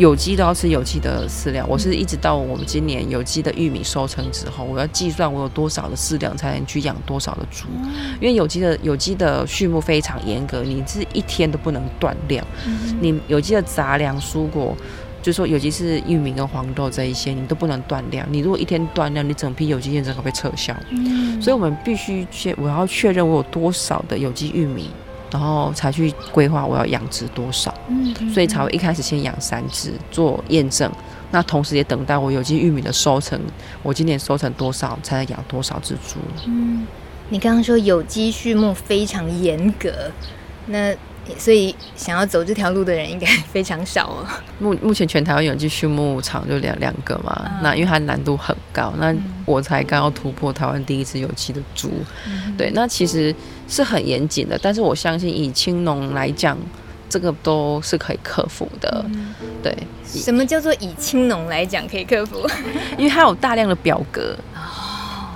有机都要吃有机的饲料。我是一直到我们今年有机的玉米收成之后，我要计算我有多少的饲料才能去养多少的猪。因为有机的有机的畜牧非常严格，你是一天都不能断粮。你有机的杂粮、蔬果。就是说，有机是玉米跟黄豆这一些，你都不能断粮。你如果一天断粮，你整批有机验证会被撤销。嗯。所以我们必须确，我要确认我有多少的有机玉米，然后才去规划我要养殖多少。嗯。所以才会一开始先养三只做验证，那同时也等待我有机玉米的收成，我今年收成多少才能养多少只猪。嗯。你刚刚说有机畜牧非常严格，那。所以想要走这条路的人应该非常少哦。目目前全台湾有机畜牧场就两两个嘛，嗯、那因为它难度很高，那我才刚要突破台湾第一只有机的猪，嗯、对，那其实是很严谨的，但是我相信以青农来讲，这个都是可以克服的，嗯、对。什么叫做以青农来讲可以克服？因为它有大量的表格，哦、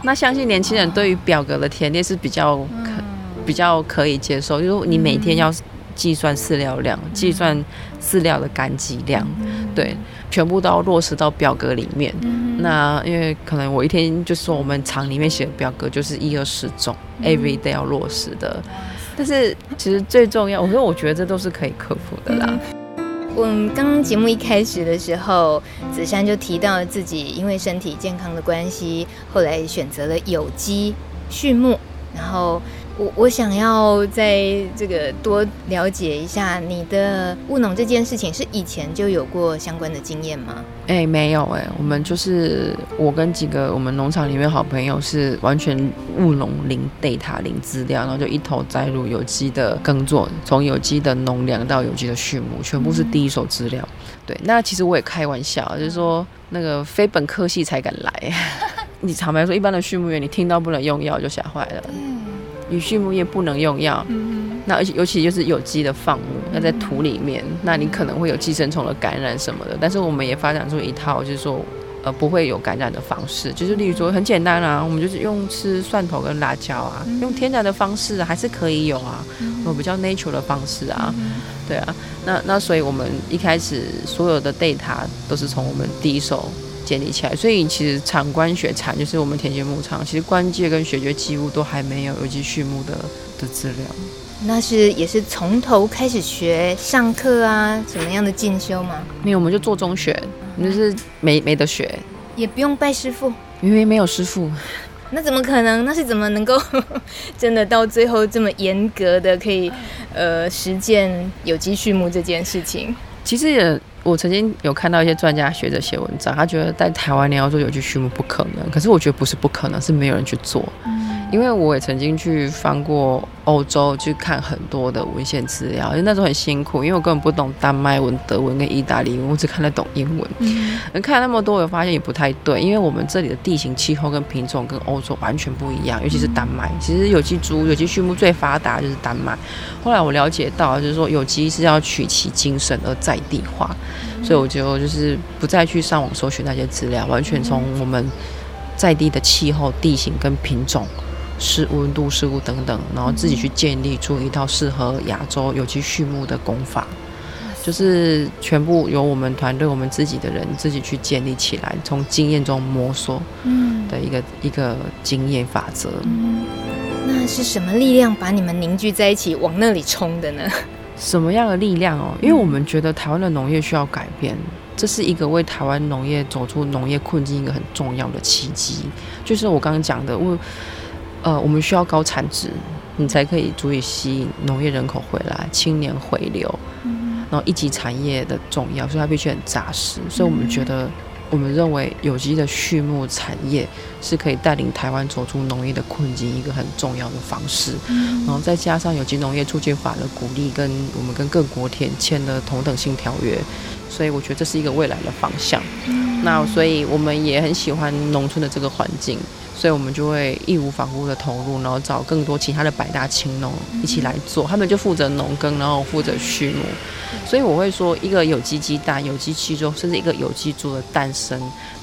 那相信年轻人对于表格的填列是比较可、嗯、比较可以接受，就是你每天要。计算饲料量，计算饲料的干剂量，对，全部都要落实到表格里面。那因为可能我一天就是说，我们厂里面写的表格就是一二十种，every day 要落实的。但是其实最重要，我说我觉得这都是可以克服的啦。我们刚刚节目一开始的时候，子珊就提到了自己因为身体健康的关系，后来选择了有机畜牧，然后。我我想要在这个多了解一下你的务农这件事情，是以前就有过相关的经验吗？哎、欸，没有哎、欸，我们就是我跟几个我们农场里面好朋友是完全务农零 data 零资料，然后就一头栽入有机的耕作，从有机的农粮到有机的畜牧，全部是第一手资料。嗯、对，那其实我也开玩笑，就是说那个非本科系才敢来。你坦白说，一般的畜牧员，你听到不能用药就吓坏了。与畜牧业不能用药，嗯、哼那而且尤其就是有机的放牧，那在土里面，那你可能会有寄生虫的感染什么的。但是我们也发展出一套，就是说，呃，不会有感染的方式，就是例如说很简单啊，我们就是用吃蒜头跟辣椒啊，用天然的方式还是可以有啊，有、嗯、比较 natural 的方式啊，对啊，那那所以我们一开始所有的 data 都是从我们第一手。建立起来，所以其实产官学产就是我们田间牧场，其实官界跟学界几乎都还没有有机畜牧的的资料。那是也是从头开始学上课啊，什么样的进修吗？没有，我们就做中学，就是没没得学，也不用拜师傅，因为没有师傅。那怎么可能？那是怎么能够 真的到最后这么严格的可以呃实践有机畜牧这件事情？其实也。我曾经有看到一些专家学者写文章，他觉得在台湾你要做有机畜牧不可能，可是我觉得不是不可能，是没有人去做。因为我也曾经去翻过欧洲，去看很多的文献资料，因为那时候很辛苦，因为我根本不懂丹麦文、德文跟意大利文，我只看得懂英文。嗯，看那么多，我发现也不太对，因为我们这里的地形、气候跟品种跟欧洲完全不一样，尤其是丹麦。其实有机猪、有机畜牧最发达就是丹麦。后来我了解到，就是说有机是要取其精神而在地化，所以我就就是不再去上网搜寻那些资料，完全从我们在地的气候、地形跟品种。湿温度、湿度等等，然后自己去建立出一套适合亚洲有机畜牧的工法，就是全部由我们团队、我们自己的人自己去建立起来，从经验中摸索的一个、嗯、一个经验法则、嗯。那是什么力量把你们凝聚在一起往那里冲的呢？什么样的力量哦？因为我们觉得台湾的农业需要改变，这是一个为台湾农业走出农业困境一个很重要的契机。就是我刚刚讲的，我。呃，我们需要高产值，你才可以足以吸引农业人口回来，青年回流，嗯、然后一级产业的重要，所以它必须很扎实。所以我们觉得，我们认为有机的畜牧产业是可以带领台湾走出农业的困境一个很重要的方式。嗯、然后再加上有机农业促进法的鼓励，跟我们跟各国填签的同等性条约，所以我觉得这是一个未来的方向。嗯、那所以我们也很喜欢农村的这个环境。所以我们就会义无反顾的投入，然后找更多其他的百大青农一起来做，他们就负责农耕，然后负责畜牧。所以我会说，一个有机鸡蛋、有机鸡肉，甚至一个有机猪的诞生，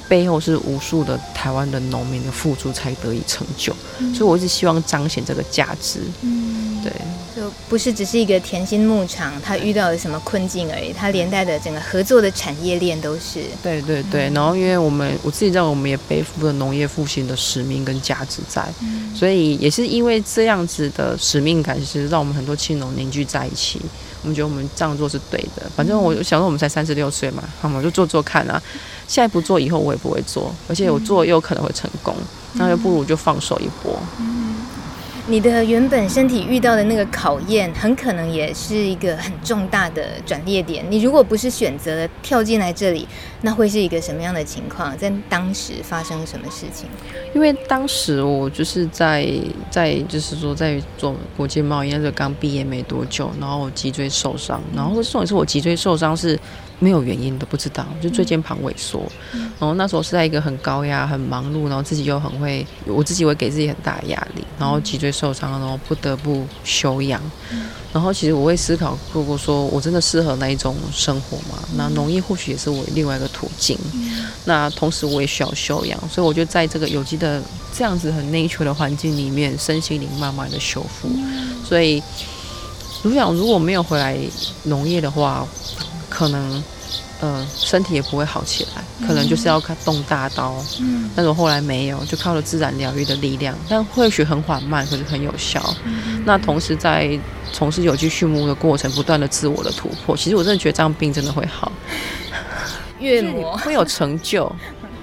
背后是无数的台湾的农民的付出才得以成就。所以我一直希望彰显这个价值。嗯，对。就不是只是一个甜心牧场，它遇到了什么困境而已，它连带的整个合作的产业链都是。对对对，然后因为我们我自己认为我们也背负了农业复兴的使命跟价值在，嗯、所以也是因为这样子的使命感，其实让我们很多青农凝聚在一起。我们觉得我们这样做是对的。反正我想说，我们才三十六岁嘛，好嘛就做做看啊。现在不做，以后我也不会做，而且我做又有可能会成功，那就不如就放手一搏。你的原本身体遇到的那个考验，很可能也是一个很重大的转捩点。你如果不是选择跳进来这里，那会是一个什么样的情况？在当时发生什么事情？因为当时我就是在在就是说在做国际贸易，那时候刚毕业没多久，然后我脊椎受伤，然后重点是我脊椎受伤是。没有原因都不知道，就椎间盘萎缩。然后那时候是在一个很高压、很忙碌，然后自己又很会，我自己会给自己很大的压力，然后脊椎受伤，然后不得不休养。然后其实我会思考如果，说我真的适合那一种生活嘛？那农业或许也是我另外一个途径。那同时我也需要休养，所以我就在这个有机的这样子很 nature 的环境里面，身心灵慢慢的修复。所以，如果如果没有回来农业的话。可能，呃，身体也不会好起来，可能就是要看动大刀。嗯，但是我后来没有，就靠了自然疗愈的力量，但或许很缓慢，可是很有效。嗯，那同时在从事有机畜牧的过程，不断的自我的突破，其实我真的觉得这样病真的会好，越磨会有成就，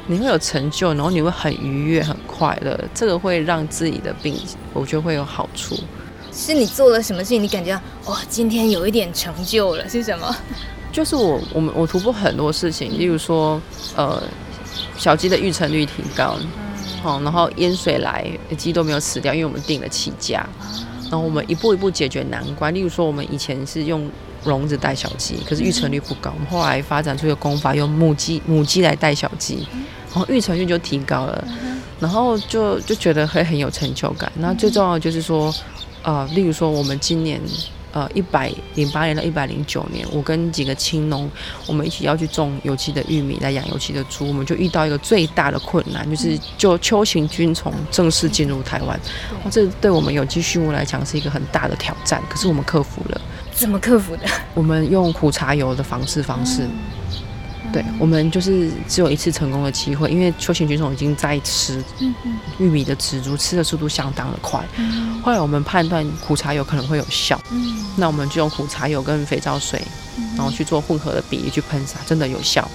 你会有成就，然后你会很愉悦、很快乐，这个会让自己的病，我觉得会有好处。是你做了什么事情，你感觉哇，今天有一点成就了，是什么？就是我，我们我突破很多事情，例如说，呃，小鸡的育成率提高，好、嗯，然后淹水来，鸡都没有死掉，因为我们定了起价，然后我们一步一步解决难关。例如说，我们以前是用笼子带小鸡，可是育成率不高，我们后来发展出一个功法，用母鸡母鸡来带小鸡，然后育成率就提高了，然后就就觉得会很有成就感。那最重要的就是说，呃，例如说我们今年。呃，一百零八年到一百零九年，我跟几个青农，我们一起要去种有机的玉米来养有机的猪，我们就遇到一个最大的困难，就是就秋行菌虫正式进入台湾，这对我们有机畜牧来讲是一个很大的挑战，可是我们克服了。怎么克服的？我们用苦茶油的防治方式。对，我们就是只有一次成功的机会，因为秋行菌虫已经在吃玉米的植株，吃的速度相当的快。后来我们判断苦茶油可能会有效，那我们就用苦茶油跟肥皂水，然后去做混合的比例去喷洒，真的有效，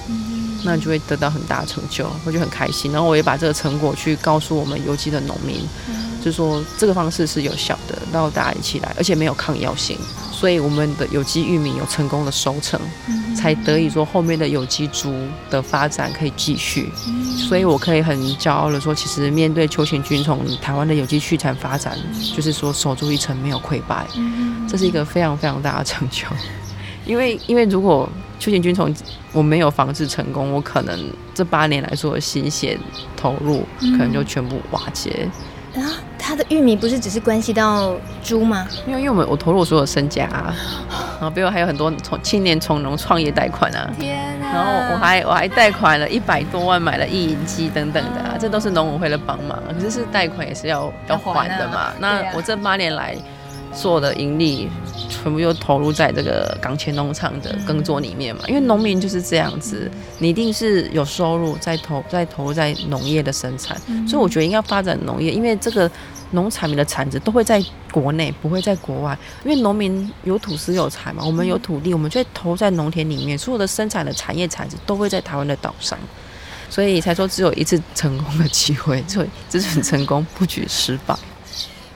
那就会得到很大的成就，我就很开心。然后我也把这个成果去告诉我们有机的农民，就是说这个方式是有效的，然后大家一起来，而且没有抗药性。所以我们的有机玉米有成功的收成，才得以说后面的有机猪的发展可以继续。所以我可以很骄傲的说，其实面对秋行菌虫，台湾的有机畜产发展，就是说守住一城没有溃败，这是一个非常非常大的成就。因为因为如果秋行菌虫我没有防治成功，我可能这八年来说的心血投入，可能就全部瓦解。啊，他的玉米不是只是关系到猪吗？因为因为我们我投入我所有身家，啊，然后比如还有很多从青年从农创业贷款啊，天啊！然后我还我还贷款了一百多万买了意银机等等的，啊，这都是农委会的帮忙。可是是贷款也是要要还的嘛。那我这八年来。所有的盈利全部又投入在这个港前农场的耕作里面嘛，因为农民就是这样子，你一定是有收入再投再投入在农业的生产，所以我觉得应该发展农业，因为这个农产品的产值都会在国内，不会在国外，因为农民有土斯有财嘛，我们有土地，我们就会投在农田里面，所有的生产的产业产值都会在台湾的岛上，所以才说只有一次成功的机会，所以这次成功不举失败。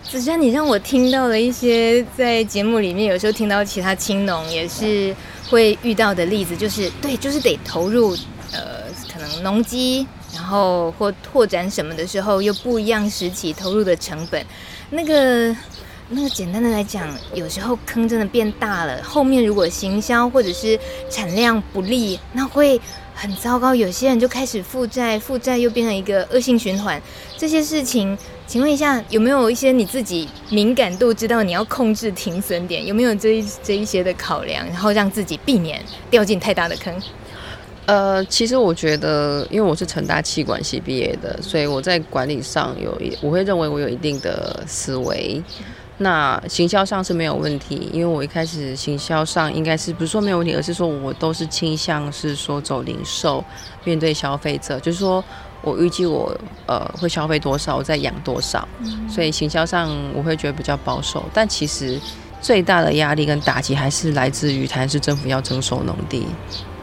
子轩，你让我听到了一些在节目里面有时候听到其他青农也是会遇到的例子，就是对，就是得投入呃可能农机，然后或拓展什么的时候又不一样时期投入的成本，那个那个简单的来讲，有时候坑真的变大了，后面如果行销或者是产量不利，那会很糟糕，有些人就开始负债，负债又变成一个恶性循环，这些事情。请问一下，有没有一些你自己敏感度知道你要控制停损点？有没有这一这一些的考量，然后让自己避免掉进太大的坑？呃，其实我觉得，因为我是成大气管系毕业的，所以我在管理上有一，我会认为我有一定的思维。那行销上是没有问题，因为我一开始行销上应该是不是说没有问题，而是说我都是倾向是说走零售，面对消费者，就是说。我预计我呃会消费多少，我再养多少，所以行销上我会觉得比较保守。但其实最大的压力跟打击还是来自于台南市政府要征收农地，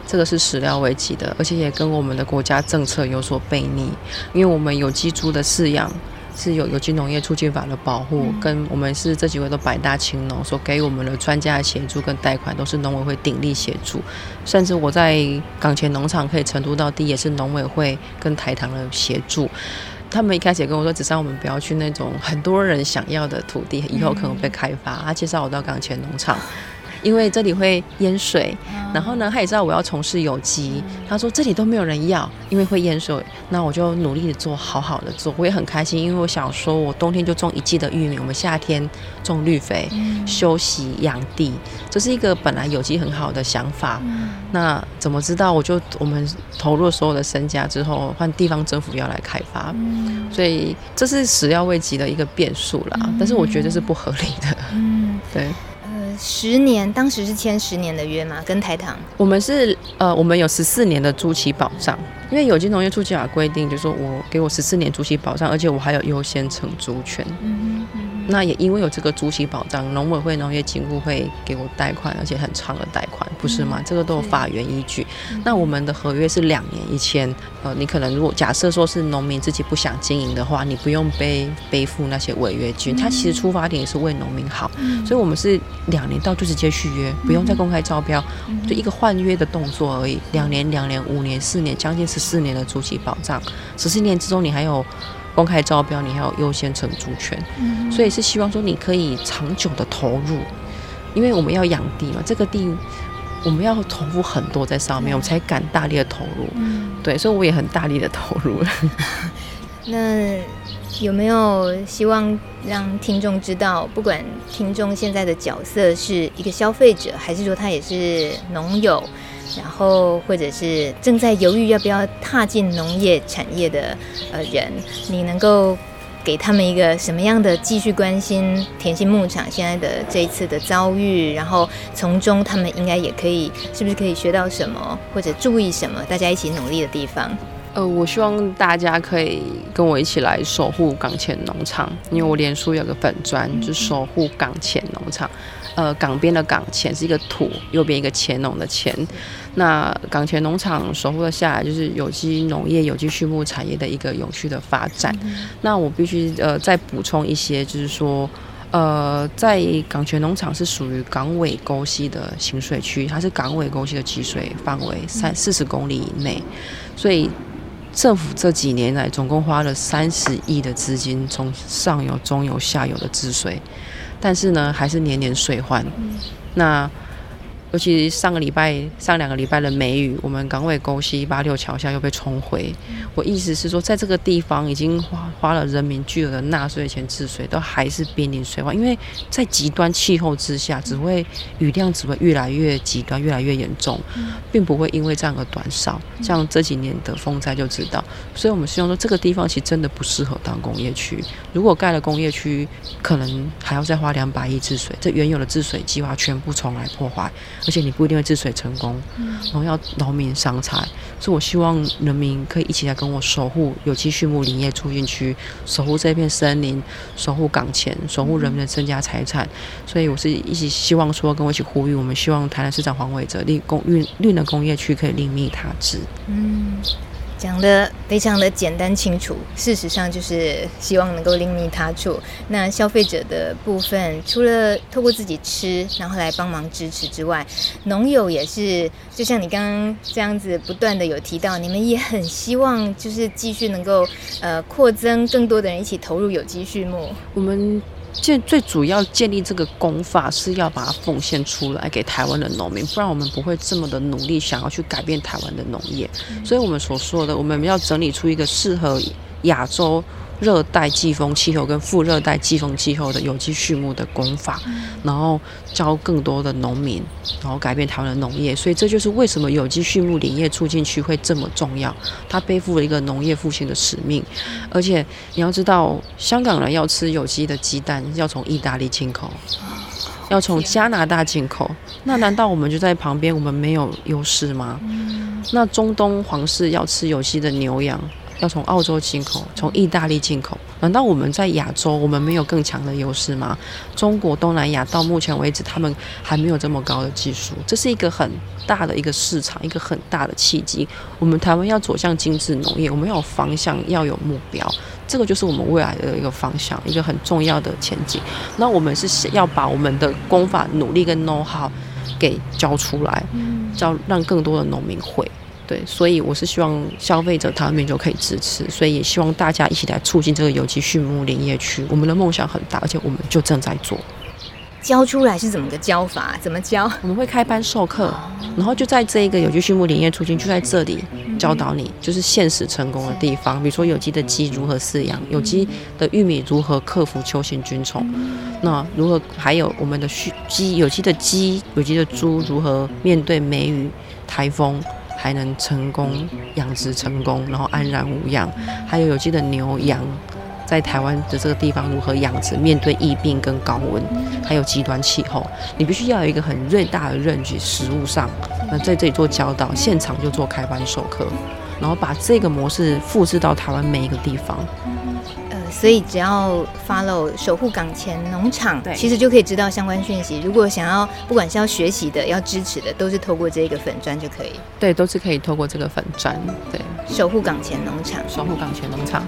这个是始料未及的，而且也跟我们的国家政策有所背逆，因为我们有机猪的饲养。是有有机农业促进法的保护，跟我们是这几位都百大青农所给我们的专家的协助跟贷款，都是农委会鼎力协助。甚至我在港前农场可以承租到地，也是农委会跟台糖的协助。他们一开始也跟我说，只让我们不要去那种很多人想要的土地，以后可能被开发。他介绍我到港前农场。因为这里会淹水，然后呢，他也知道我要从事有机，他说这里都没有人要，因为会淹水。那我就努力的做，好好的做，我也很开心，因为我想说，我冬天就种一季的玉米，我们夏天种绿肥，休息养地，这是一个本来有机很好的想法。那怎么知道？我就我们投入所有的身家之后，换地方政府要来开发，所以这是始料未及的一个变数啦。但是我觉得是不合理的，嗯，对。十年，当时是签十年的约吗，跟台糖。我们是呃，我们有十四年的租期保障，因为有机农业促进法规定，就是说我给我十四年租期保障，而且我还有优先承租权。嗯嗯那也因为有这个租期保障，农委会农业金库会给我贷款，而且很长的贷款，不是吗？这个都有法源依据。那我们的合约是两年一签，呃，你可能如果假设说是农民自己不想经营的话，你不用背背负那些违约金。他其实出发点也是为农民好，所以我们是两年到就直接续约，不用再公开招标，就一个换约的动作而已。两年、两年、五年、四年，将近十四年的租期保障，十四年之中你还有。公开招标，你还有优先承租权，嗯、所以是希望说你可以长久的投入，因为我们要养地嘛，这个地我们要投入很多在上面，我们才敢大力的投入。嗯、对，所以我也很大力的投入。那有没有希望让听众知道，不管听众现在的角色是一个消费者，还是说他也是农友？然后，或者是正在犹豫要不要踏进农业产业的呃人，你能够给他们一个什么样的继续关心田心牧场现在的这一次的遭遇？然后从中他们应该也可以，是不是可以学到什么，或者注意什么？大家一起努力的地方。呃，我希望大家可以跟我一起来守护港前农场，因为我脸书有个粉砖，就守护港前农场。呃，港边的港前是一个土，右边一个前农的前。那港前农场守护了下来，就是有机农业、有机畜牧产业的一个永续的发展。那我必须呃再补充一些，就是说。呃，在港泉农场是属于港尾沟溪的行水区，它是港尾沟溪的集水范围三四十公里以内，所以政府这几年来总共花了三十亿的资金，从上游、中游、下游的治水，但是呢，还是年年水患。那尤其上个礼拜、上两个礼拜的梅雨，我们港尾沟溪八六桥下又被冲毁。我意思是说，在这个地方已经花花了人民巨额的纳税钱治水，都还是濒临水患。因为在极端气候之下，只会雨量只会越来越极端、越来越严重，并不会因为这样而短少。像这几年的风灾就知道。所以我们希望说，这个地方其实真的不适合当工业区。如果盖了工业区，可能还要再花两百亿治水，这原有的治水计划全部重来破坏。而且你不一定会治水成功，然后要劳民伤财，所以我希望人民可以一起来跟我守护有机畜牧林业促进区，守护这片森林，守护港前，守护人民的身家财产。所以我是一起希望说，跟我一起呼吁，我们希望台南市长黄伟哲立工绿绿能工业区可以另觅他职。嗯。讲得非常的简单清楚，事实上就是希望能够另觅他处。那消费者的部分，除了透过自己吃，然后来帮忙支持之外，农友也是，就像你刚刚这样子不断的有提到，你们也很希望就是继续能够呃扩增更多的人一起投入有机畜牧。我们。建最主要建立这个功法是要把它奉献出来给台湾的农民，不然我们不会这么的努力想要去改变台湾的农业。所以我们所说的，我们要整理出一个适合亚洲。热带季风气候跟副热带季风气候的有机畜牧的工法，然后教更多的农民，然后改变台湾的农业。所以这就是为什么有机畜牧林业促进区会这么重要。它背负了一个农业复兴的使命。而且你要知道，香港人要吃有机的鸡蛋，要从意大利进口，要从加拿大进口。那难道我们就在旁边，我们没有优势吗？那中东皇室要吃有机的牛羊，要从澳洲进口，从意大利进口，难道我们在亚洲我们没有更强的优势吗？中国东南亚到目前为止，他们还没有这么高的技术，这是一个很大的一个市场，一个很大的契机。我们台湾要走向精致农业，我们要有方向，要有目标，这个就是我们未来的一个方向，一个很重要的前景。那我们是要把我们的功法、努力跟 know how 给教出来，教让更多的农民会。对，所以我是希望消费者他们就可以支持，所以也希望大家一起来促进这个有机畜牧林业区。我们的梦想很大，而且我们就正在做。教出来是怎么个教法？怎么教？我们会开班授课，然后就在这一个有机畜牧林业促进，就在这里教导你，就是现实成功的地方。比如说有机的鸡如何饲养，有机的玉米如何克服秋行菌虫，那如何还有我们的畜鸡有机的鸡有机的猪如何面对梅雨台风。才能成功养殖成功，然后安然无恙。还有有机的牛羊，在台湾的这个地方如何养殖？面对疫病跟高温，还有极端气候，你必须要有一个很锐大的认知。食物上，那在这里做教导，现场就做开班授课，然后把这个模式复制到台湾每一个地方。所以只要 follow 守护港前农场，对，其实就可以知道相关讯息。如果想要，不管是要学习的、要支持的，都是透过这个粉砖就可以。对，都是可以透过这个粉砖。对，守护港前农场，守护港前农场。